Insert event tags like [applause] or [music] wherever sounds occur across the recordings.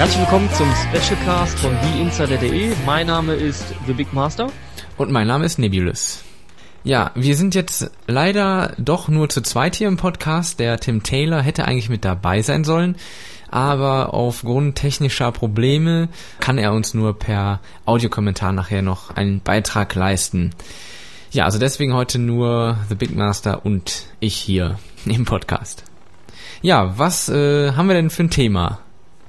Herzlich willkommen zum Specialcast von TheInsider.de. Mein Name ist The Big Master. Und mein Name ist Nebulous. Ja, wir sind jetzt leider doch nur zu zweit hier im Podcast. Der Tim Taylor hätte eigentlich mit dabei sein sollen, aber aufgrund technischer Probleme kann er uns nur per Audiokommentar nachher noch einen Beitrag leisten. Ja, also deswegen heute nur The Big Master und ich hier im Podcast. Ja, was äh, haben wir denn für ein Thema?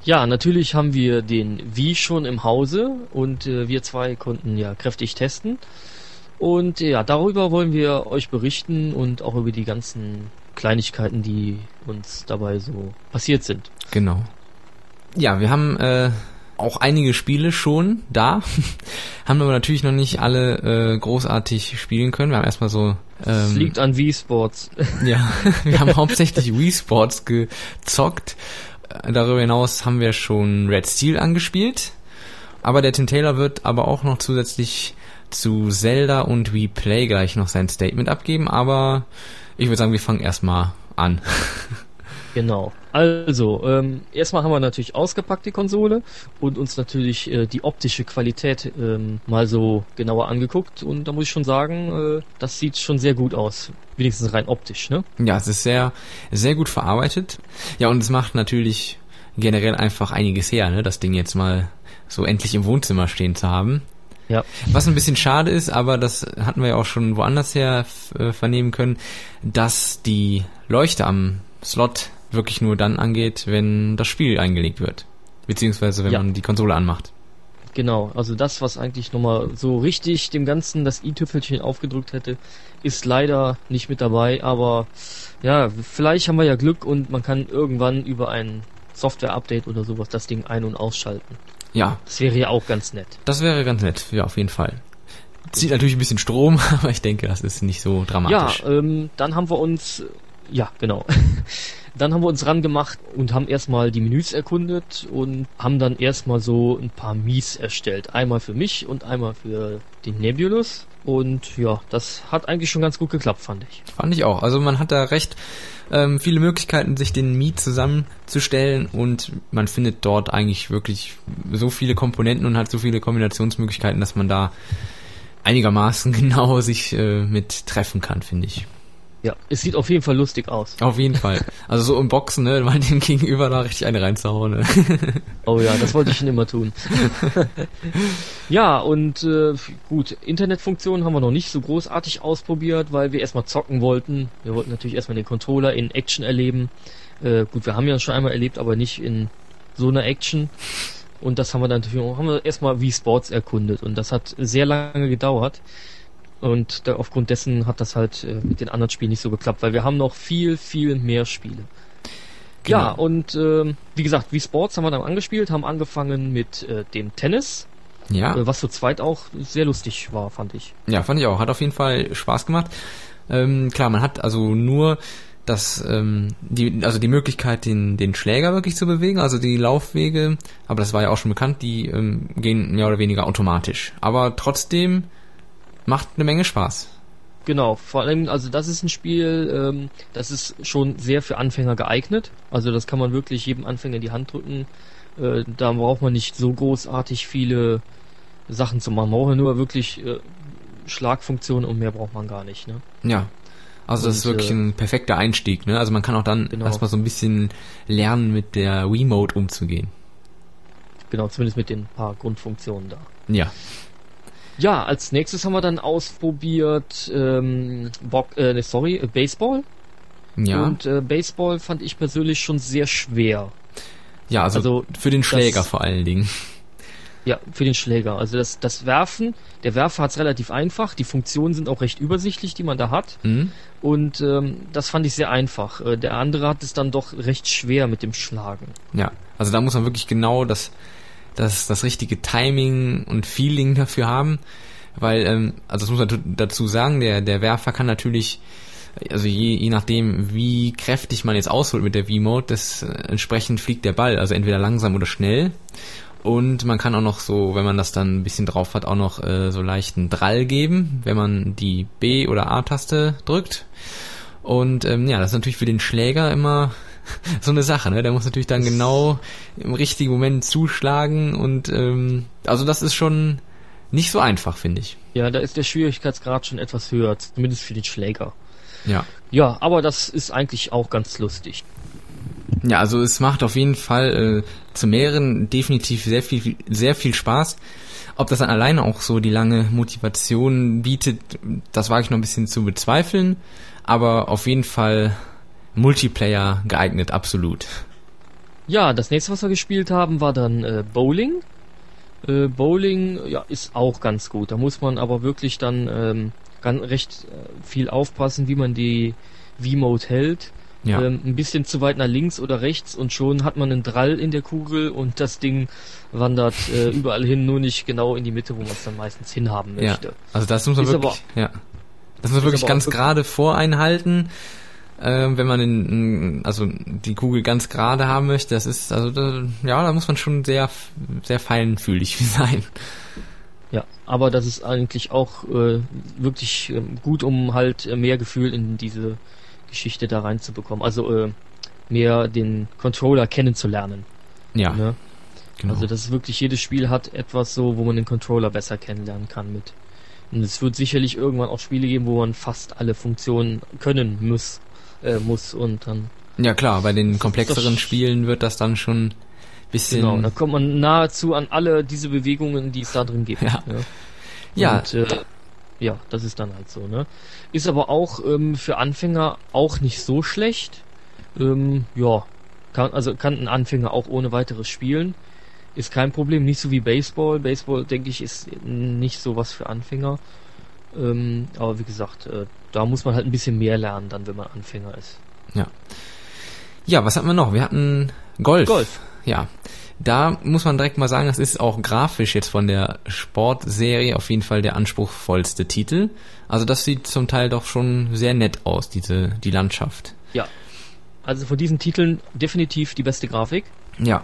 Ja, natürlich haben wir den Wie schon im Hause und äh, wir zwei konnten ja kräftig testen. Und ja, darüber wollen wir euch berichten und auch über die ganzen Kleinigkeiten, die uns dabei so passiert sind. Genau. Ja, wir haben äh, auch einige Spiele schon da, [laughs] haben aber natürlich noch nicht alle äh, großartig spielen können. Wir haben erstmal so. Ähm, liegt an Wii Sports. ja, [laughs] wir haben [laughs] hauptsächlich Wii Sports gezockt. Darüber hinaus haben wir schon Red Steel angespielt. Aber der Tim Taylor wird aber auch noch zusätzlich zu Zelda und We Play gleich noch sein Statement abgeben, aber ich würde sagen, wir fangen erstmal an. [laughs] Genau. Also, ähm, erstmal haben wir natürlich ausgepackt die Konsole und uns natürlich äh, die optische Qualität ähm, mal so genauer angeguckt und da muss ich schon sagen, äh, das sieht schon sehr gut aus. Wenigstens rein optisch, ne? Ja, es ist sehr, sehr gut verarbeitet. Ja, und es macht natürlich generell einfach einiges her, ne? Das Ding jetzt mal so endlich im Wohnzimmer stehen zu haben. Ja. Was ein bisschen schade ist, aber das hatten wir ja auch schon woanders her äh, vernehmen können, dass die Leuchte am Slot wirklich nur dann angeht, wenn das Spiel eingelegt wird. Beziehungsweise wenn ja. man die Konsole anmacht. Genau, also das, was eigentlich nochmal so richtig dem Ganzen das i-Tüpfelchen aufgedrückt hätte, ist leider nicht mit dabei, aber ja, vielleicht haben wir ja Glück und man kann irgendwann über ein Software-Update oder sowas das Ding ein- und ausschalten. Ja. Das wäre ja auch ganz nett. Das wäre ganz nett, ja, auf jeden Fall. Zieht natürlich ein bisschen Strom, [laughs] aber ich denke, das ist nicht so dramatisch. Ja, ähm, dann haben wir uns, ja, genau. [laughs] Dann haben wir uns ran gemacht und haben erstmal die Menüs erkundet und haben dann erstmal so ein paar Mies erstellt. Einmal für mich und einmal für den Nebulus. Und ja, das hat eigentlich schon ganz gut geklappt, fand ich. Fand ich auch. Also man hat da recht ähm, viele Möglichkeiten, sich den Mii zusammenzustellen und man findet dort eigentlich wirklich so viele Komponenten und hat so viele Kombinationsmöglichkeiten, dass man da einigermaßen [laughs] genau sich äh, mit treffen kann, finde ich. Ja, es sieht auf jeden Fall lustig aus. Auf jeden Fall. Also so im Boxen, ne, mal dem Gegenüber da richtig eine reinzuhauen. Ne? Oh ja, das wollte ich schon immer tun. [laughs] ja, und äh, gut, Internetfunktionen haben wir noch nicht so großartig ausprobiert, weil wir erstmal zocken wollten. Wir wollten natürlich erstmal den Controller in Action erleben. Äh, gut, wir haben ja schon einmal erlebt, aber nicht in so einer Action. Und das haben wir dann natürlich haben wir erstmal wie Sports erkundet und das hat sehr lange gedauert. Und da, aufgrund dessen hat das halt äh, mit den anderen Spielen nicht so geklappt, weil wir haben noch viel, viel mehr Spiele. Genau. Ja, und äh, wie gesagt, wie Sports haben wir dann angespielt, haben angefangen mit äh, dem Tennis. Ja. Äh, was zu zweit auch sehr lustig war, fand ich. Ja, fand ich auch. Hat auf jeden Fall Spaß gemacht. Ähm, klar, man hat also nur das, ähm, die, also die Möglichkeit, den, den Schläger wirklich zu bewegen, also die Laufwege, aber das war ja auch schon bekannt, die ähm, gehen mehr oder weniger automatisch. Aber trotzdem macht eine Menge Spaß. Genau, vor allem, also das ist ein Spiel, ähm, das ist schon sehr für Anfänger geeignet. Also das kann man wirklich jedem Anfänger in die Hand drücken. Äh, da braucht man nicht so großartig viele Sachen zu machen. Man braucht nur wirklich äh, Schlagfunktionen und mehr braucht man gar nicht. Ne? Ja, also das ist wirklich äh, ein perfekter Einstieg. Ne? Also man kann auch dann genau. erstmal so ein bisschen lernen, mit der Wiimote umzugehen. Genau, zumindest mit den paar Grundfunktionen da. Ja. Ja, als nächstes haben wir dann ausprobiert, ähm, Bock, äh, sorry, äh, Baseball. Ja. Und äh, Baseball fand ich persönlich schon sehr schwer. Ja, also, also für den Schläger das, vor allen Dingen. Ja, für den Schläger. Also das, das Werfen, der Werfer hat es relativ einfach. Die Funktionen sind auch recht übersichtlich, die man da hat. Mhm. Und ähm, das fand ich sehr einfach. Äh, der andere hat es dann doch recht schwer mit dem Schlagen. Ja, also da muss man wirklich genau das das, das richtige Timing und Feeling dafür haben. Weil, ähm, also das muss man dazu sagen, der, der Werfer kann natürlich, also je, je nachdem, wie kräftig man jetzt ausholt mit der V-Mode, das äh, entsprechend fliegt der Ball, also entweder langsam oder schnell. Und man kann auch noch so, wenn man das dann ein bisschen drauf hat, auch noch äh, so leichten Drall geben, wenn man die B- oder A-Taste drückt. Und ähm, ja, das ist natürlich für den Schläger immer [laughs] so eine Sache, ne? Der muss natürlich dann genau im richtigen Moment zuschlagen und ähm, also das ist schon nicht so einfach, finde ich. Ja, da ist der Schwierigkeitsgrad schon etwas höher, zumindest für den Schläger. Ja. Ja, aber das ist eigentlich auch ganz lustig. Ja, also es macht auf jeden Fall äh, zu mehreren definitiv sehr viel, sehr viel Spaß. Ob das dann alleine auch so die lange Motivation bietet, das wage ich noch ein bisschen zu bezweifeln. Aber auf jeden Fall Multiplayer geeignet, absolut. Ja, das nächste, was wir gespielt haben, war dann äh, Bowling. Äh, Bowling, ja, ist auch ganz gut. Da muss man aber wirklich dann ähm, ganz recht äh, viel aufpassen, wie man die V-Mode hält. Ja. Ähm, ein bisschen zu weit nach links oder rechts und schon hat man einen Drall in der Kugel und das Ding wandert äh, [laughs] überall hin, nur nicht genau in die Mitte, wo man es dann meistens hinhaben Ja, möchte. also das muss man Ist wirklich, ja. Das muss man wirklich aber ganz gerade voreinhalten, ähm, wenn man in, also die Kugel ganz gerade haben möchte. Das ist, also da, ja, da muss man schon sehr, sehr feinfühlig [laughs] sein. Ja, aber das ist eigentlich auch äh, wirklich ähm, gut, um halt äh, mehr Gefühl in diese Geschichte da reinzubekommen. Also äh, mehr den Controller kennenzulernen. Ja, Ne? genau. Also das ist wirklich, jedes Spiel hat etwas so, wo man den Controller besser kennenlernen kann mit. Und es wird sicherlich irgendwann auch Spiele geben, wo man fast alle Funktionen können muss, äh, muss und dann ja klar, bei den komplexeren Spielen wird das dann schon bisschen, genau, dann kommt man nahezu an alle diese Bewegungen, die es da drin gibt. Ja. Ja. ja, Und, äh, ja, das ist dann halt so, ne? Ist aber auch ähm, für Anfänger auch nicht so schlecht. Ähm, ja, kann, also kann ein Anfänger auch ohne weiteres spielen. Ist kein Problem, nicht so wie Baseball. Baseball, denke ich, ist nicht so was für Anfänger. Ähm, aber wie gesagt, äh, da muss man halt ein bisschen mehr lernen, dann, wenn man Anfänger ist. ja, was hatten wir noch? Wir hatten Golf. Golf. Ja, da muss man direkt mal sagen, das ist auch grafisch jetzt von der Sportserie auf jeden Fall der anspruchsvollste Titel. Also das sieht zum Teil doch schon sehr nett aus, diese die Landschaft. Ja. Also von diesen Titeln definitiv die beste Grafik. Ja.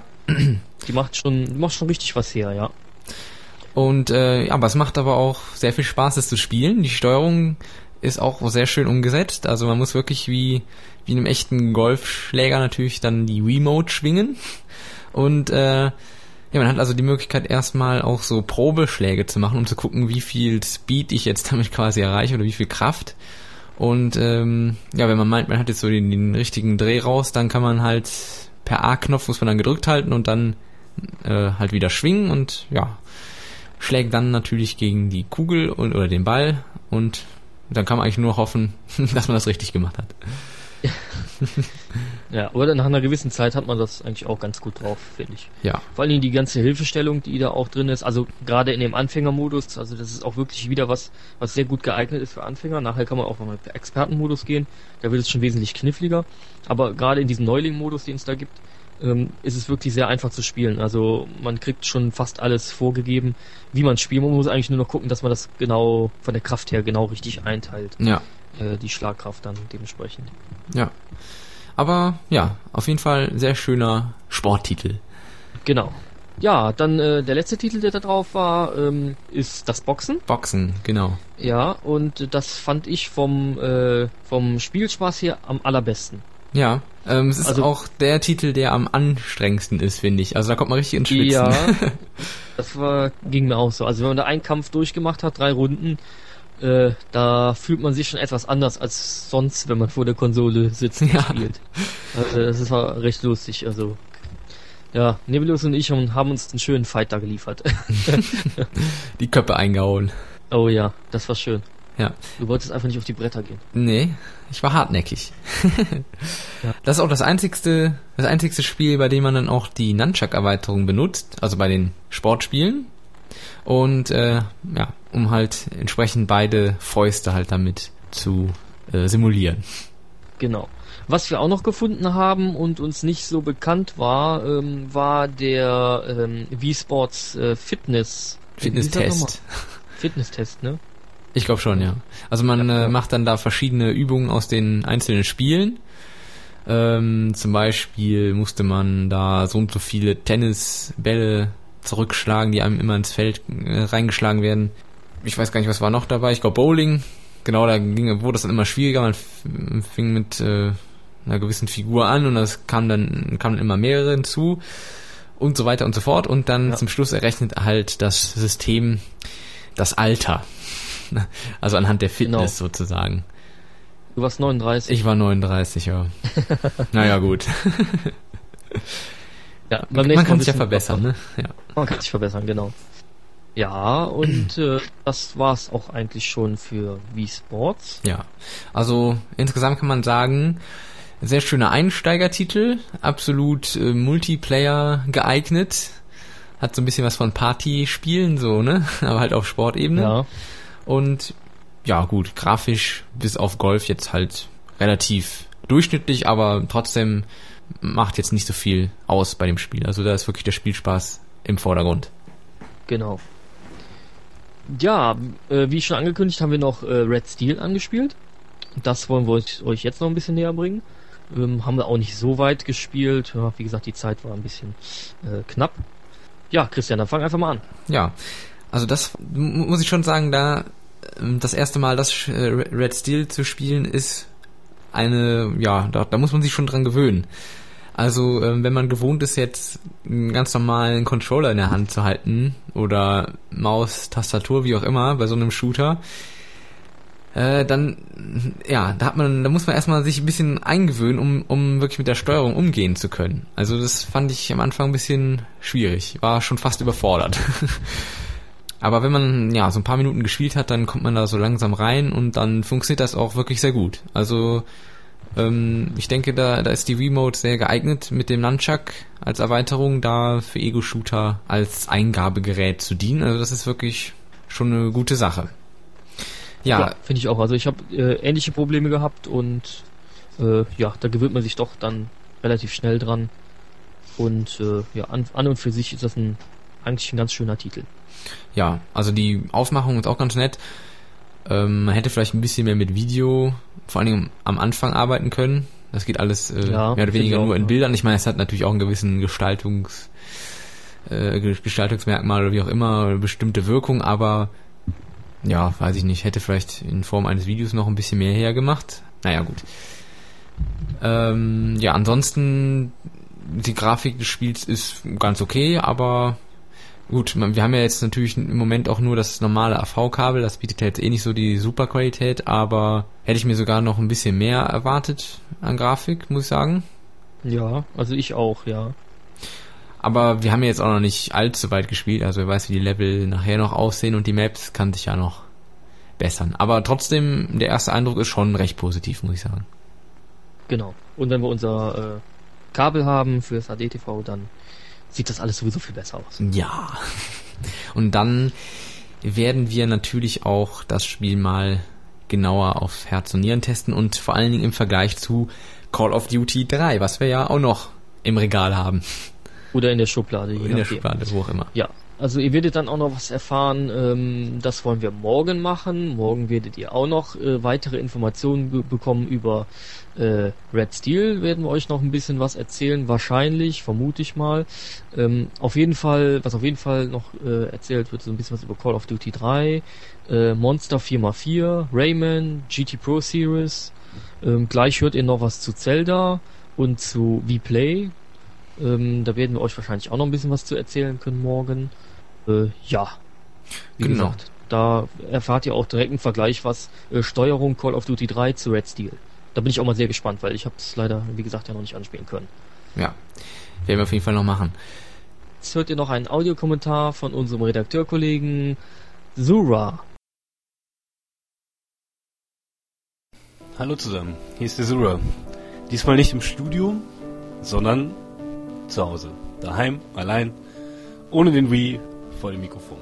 Die macht schon, die macht schon richtig was her, ja. Und äh, ja, aber es macht aber auch sehr viel Spaß, es zu spielen. Die Steuerung ist auch sehr schön umgesetzt. Also man muss wirklich wie wie in einem echten Golfschläger natürlich dann die Remote schwingen. Und äh, ja, man hat also die Möglichkeit erstmal auch so Probeschläge zu machen, um zu gucken, wie viel Speed ich jetzt damit quasi erreiche oder wie viel Kraft. Und ähm, ja, wenn man meint, man hat jetzt so den, den richtigen Dreh raus, dann kann man halt per A-Knopf muss man dann gedrückt halten und dann äh, halt wieder schwingen und ja, schlägt dann natürlich gegen die Kugel und, oder den Ball und dann kann man eigentlich nur hoffen, [laughs] dass man das richtig gemacht hat. [laughs] Ja, aber nach einer gewissen Zeit hat man das eigentlich auch ganz gut drauf, finde ich. Ja, Vor allen Dingen die ganze Hilfestellung, die da auch drin ist, also gerade in dem Anfängermodus, also das ist auch wirklich wieder was, was sehr gut geeignet ist für Anfänger. Nachher kann man auch mal mit Expertenmodus gehen, da wird es schon wesentlich kniffliger. Aber gerade in diesem Neuling-Modus, den es da gibt, ähm, ist es wirklich sehr einfach zu spielen. Also man kriegt schon fast alles vorgegeben, wie man spielt. Man muss eigentlich nur noch gucken, dass man das genau von der Kraft her genau richtig einteilt. ja, Äh, die Schlagkraft dann dementsprechend. ja. Aber ja, auf jeden Fall sehr schöner Sporttitel. Genau. Ja, dann äh, der letzte Titel, der da drauf war, ähm, ist das Boxen. Boxen, genau. Ja, und das fand ich vom, äh, vom Spielspaß her am allerbesten. Ja, ähm, es ist Also- auch der Titel, der am anstrengendsten ist, finde ich. Also da kommt man richtig ins Schwitzen. Ja, [laughs] das war, ging mir auch so. Also wenn man da einen Kampf durchgemacht hat, drei Runden, äh, da fühlt man sich schon etwas anders als sonst, wenn man vor der Konsole sitzt und Ja. spielt. Also das war recht lustig. Also ja, Nebulus und ich haben, uns einen schönen Fight da geliefert. [laughs] Die Köpfe eingehauen. oh ja, das war schön. Ja. Du wolltest einfach nicht auf die Bretter gehen. Nee, ich war hartnäckig. [laughs] Ja. Das ist auch das einzigste, das einzigste Spiel, bei dem man dann auch die Nunchuck-Erweiterung benutzt, also bei den Sportspielen. Und äh, ja, um halt entsprechend beide Fäuste halt damit zu äh, simulieren. Genau. Was wir auch noch gefunden haben und uns nicht so bekannt war, ähm, war der ähm, Wii-Sports äh, Fitness? Fitnesstest. Fitnesstest, ne? Ich glaube schon, ja. Also man äh, macht dann da verschiedene Übungen aus den einzelnen Spielen. Ähm, zum Beispiel musste man da so und so viele Tennisbälle zurückschlagen, die einem immer ins Feld äh, reingeschlagen werden. Ich weiß gar nicht, was war noch dabei. Ich glaube Bowling. Genau, da ging, wurde es dann immer schwieriger. Man fing mit äh, einer gewissen Figur an und das kam dann, kamen immer mehrere hinzu und so weiter und so fort und dann ja. zum Schluss errechnet halt das System das Alter. [laughs] Also anhand der Fitness genau. sozusagen. Du warst 39. Ich war 39, ja. [laughs] naja, gut. [laughs] ja, man kann sich ja verbessern, ne? Ja. Man kann sich verbessern, genau. Ja, und äh, das war's auch eigentlich schon für Wii Sports. Ja, also insgesamt kann man sagen, sehr schöner Einsteigertitel, absolut äh, Multiplayer geeignet. Hat so ein bisschen was von Party-Spielen, so, ne? Aber halt auf Sportebene. Ja. Und ja, gut, grafisch bis auf Golf jetzt halt relativ durchschnittlich, aber trotzdem macht jetzt nicht so viel aus bei dem Spiel. Also da ist wirklich der Spielspaß im Vordergrund. Genau. Ja, äh, wie schon angekündigt, haben wir noch äh, Red Steel angespielt. Das wollen wir euch jetzt noch ein bisschen näher bringen. Ähm, haben wir auch nicht so weit gespielt. Ja, wie gesagt, die Zeit war ein bisschen äh, knapp. Ja, Christian, dann fang einfach mal an. Ja, also das muss ich schon sagen, da das erste Mal das äh, Red Steel zu spielen ist eine, ja, da, da muss man sich schon dran gewöhnen. Also ähm, wenn man gewohnt ist, jetzt einen ganz normalen Controller in der Hand zu halten oder Maus, Tastatur, wie auch immer, bei so einem Shooter, äh, dann, ja, da hat man, da muss man erstmal sich ein bisschen eingewöhnen, um, um wirklich mit der Steuerung umgehen zu können. Also das fand ich am Anfang ein bisschen schwierig, war schon fast überfordert. [laughs] Aber wenn man ja so ein paar Minuten gespielt hat, dann kommt man da so langsam rein und dann funktioniert das auch wirklich sehr gut. Also ähm, ich denke, da, da ist die Remote sehr geeignet mit dem Nunchuck als Erweiterung da für Ego-Shooter als Eingabegerät zu dienen. Also das ist wirklich schon eine gute Sache. Ja, ja finde ich auch. Also ich habe äh, ähnliche Probleme gehabt und äh, ja, da gewöhnt man sich doch dann relativ schnell dran. Und äh, ja, an, an und für sich ist das ein eigentlich ein ganz schöner Titel. Ja, also die Aufmachung ist auch ganz nett. Ähm, man hätte vielleicht ein bisschen mehr mit Video, vor allen Dingen am Anfang arbeiten können. Das geht alles äh, ja, mehr oder weniger nur in ja. Bildern. Ich meine, es hat natürlich auch einen gewissen Gestaltungs, äh, Gestaltungsmerkmal oder wie auch immer, oder bestimmte Wirkung, aber ja, weiß ich nicht, hätte vielleicht in Form eines Videos noch ein bisschen mehr hergemacht. Naja, gut. Ähm, ja, ansonsten, die Grafik des Spiels ist ganz okay, aber Gut, wir haben ja jetzt natürlich im Moment auch nur das normale AV-Kabel, das bietet jetzt eh nicht so die super Qualität, aber hätte ich mir sogar noch ein bisschen mehr erwartet an Grafik, muss ich sagen. Ja, also ich auch, ja. Aber wir haben ja jetzt auch noch nicht allzu weit gespielt, also wer weiß, wie die Level nachher noch aussehen und die Maps kann sich ja noch bessern. Aber trotzdem, der erste Eindruck ist schon recht positiv, muss ich sagen. Genau. Und wenn wir unser äh, Kabel haben für das ADTV, dann sieht das alles sowieso viel besser aus. Ja. Und dann werden wir natürlich auch das Spiel mal genauer auf Herz und Nieren testen und vor allen Dingen im Vergleich zu Call of Duty 3, was wir ja auch noch im Regal haben. Oder in der Schublade. in der Schublade, wo auch immer. Ja, also ihr werdet dann auch noch was erfahren, ähm, das wollen wir morgen machen. Morgen werdet ihr auch noch äh, weitere Informationen bekommen über äh, Red Steel, werden wir euch noch ein bisschen was erzählen, wahrscheinlich, vermute ich mal. Ähm, auf jeden Fall, was auf jeden Fall noch äh, erzählt wird, so ein bisschen was über Call of Duty 3, äh, Monster 4x4, Rayman, GT Pro Series. Ähm, gleich hört ihr noch was zu Zelda und zu V-Play. Ähm, da werden wir euch wahrscheinlich auch noch ein bisschen was zu erzählen können morgen äh, ja, wie genau. gesagt, da erfahrt ihr auch direkt einen Vergleich, was äh, Steuerung Call of Duty 3 zu Red Steel. Da bin ich auch mal sehr gespannt, weil ich habe es leider, wie gesagt, ja noch nicht anspielen können. Ja, werden wir auf jeden Fall noch machen. Jetzt hört ihr noch einen Audiokommentar von unserem Redakteurkollegen Zura. Hallo zusammen, hier ist der Zura. Diesmal nicht im Studio, sondern zu Hause. Daheim, allein, ohne den Wii, vor dem Mikrofon.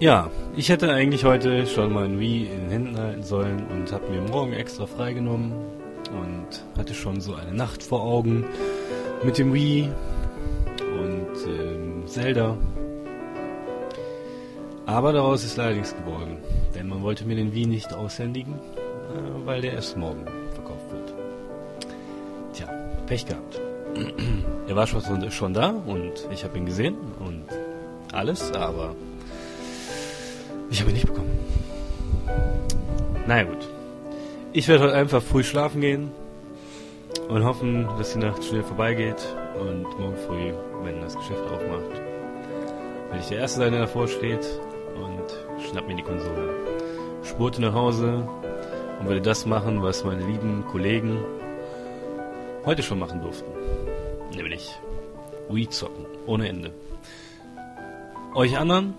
Ja, ich hätte eigentlich heute schon mal ein Wii in den Händen halten sollen und habe mir morgen extra freigenommen und hatte schon so eine Nacht vor Augen mit dem Wii und ähm, Zelda. Aber daraus ist leider nichts geworden, denn man wollte mir den Wii nicht aushändigen, äh, weil der erst morgen verkauft wird. Tja, Pech gehabt. [clears throat] er war schon, schon da und ich habe ihn gesehen und alles, aber ich habe ihn nicht bekommen. Na naja, gut. Ich werde heute einfach früh schlafen gehen und hoffen, dass die Nacht schnell vorbeigeht und morgen früh, wenn das Geschäft aufmacht, werde ich der Erste sein, der davor steht und schnapp mir die Konsole. Spurte nach Hause und werde das machen, was meine lieben Kollegen heute schon machen durften. Nämlich Wii zocken. Ohne Ende. Euch anderen,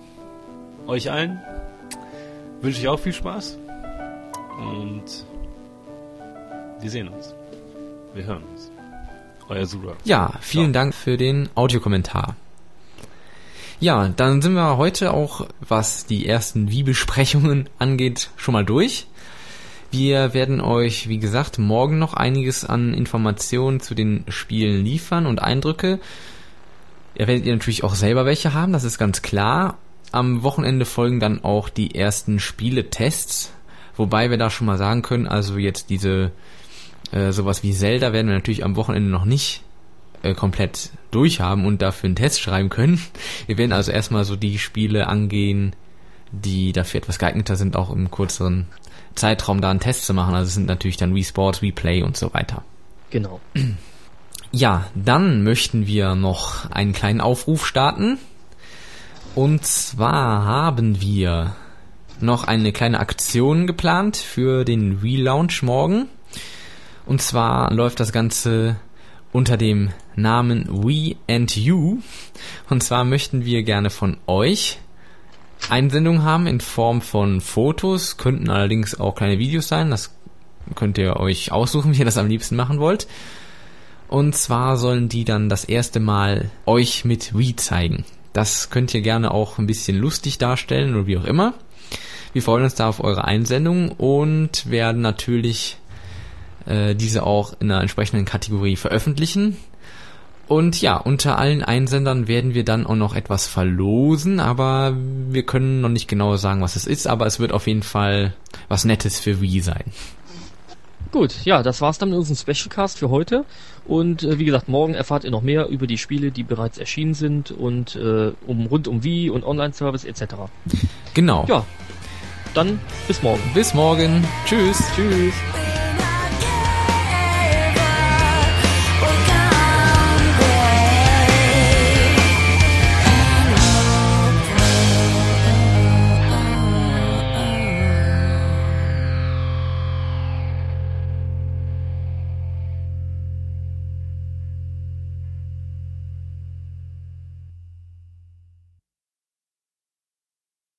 euch allen, wünsche ich auch viel Spaß. Und wir sehen uns. Wir hören uns. Euer Sura. Ja, vielen Ciao. Dank für den Audiokommentar. Ja, dann sind wir heute auch, was die ersten Wie-Besprechungen angeht, schon mal durch. Wir werden euch, wie gesagt, morgen noch einiges an Informationen zu den Spielen liefern und Eindrücke. Ihr werdet ihr natürlich auch selber welche haben, das ist ganz klar. Am Wochenende folgen dann auch die ersten Spieletests, wobei wir da schon mal sagen können, also jetzt diese äh, sowas wie Zelda werden wir natürlich am Wochenende noch nicht äh, komplett durchhaben und dafür einen Test schreiben können. [laughs] Wir werden also erstmal so die Spiele angehen, die dafür etwas geeigneter sind, auch im kürzeren Zeitraum da einen Test zu machen. Also es sind natürlich dann Wii Sports, Wii Play und so weiter. Genau. Ja, dann möchten wir noch einen kleinen Aufruf starten. Und zwar haben wir noch eine kleine Aktion geplant für den Relaunch morgen. Und zwar läuft das Ganze unter dem Namen We and You. Und zwar möchten wir gerne von euch Einsendungen haben in Form von Fotos, könnten allerdings auch kleine Videos sein. Das könnt ihr euch aussuchen, [laughs] wie ihr das am liebsten machen wollt. Und zwar sollen die dann das erste Mal euch mit Wii zeigen. Das könnt ihr gerne auch ein bisschen lustig darstellen oder wie auch immer. Wir freuen uns da auf eure Einsendungen und werden natürlich äh, diese auch in einer entsprechenden Kategorie veröffentlichen. Und ja, unter allen Einsendern werden wir dann auch noch etwas verlosen, aber wir können noch nicht genau sagen, was es ist, aber es wird auf jeden Fall was Nettes für Wii sein. Gut, ja, das war's dann mit unserem Specialcast für heute. Und äh, wie gesagt, morgen erfahrt ihr noch mehr über die Spiele, die bereits erschienen sind und äh, um rund um Wii und Online-Service etc. Genau. Ja, dann bis morgen. Bis morgen. Tschüss. Tschüss.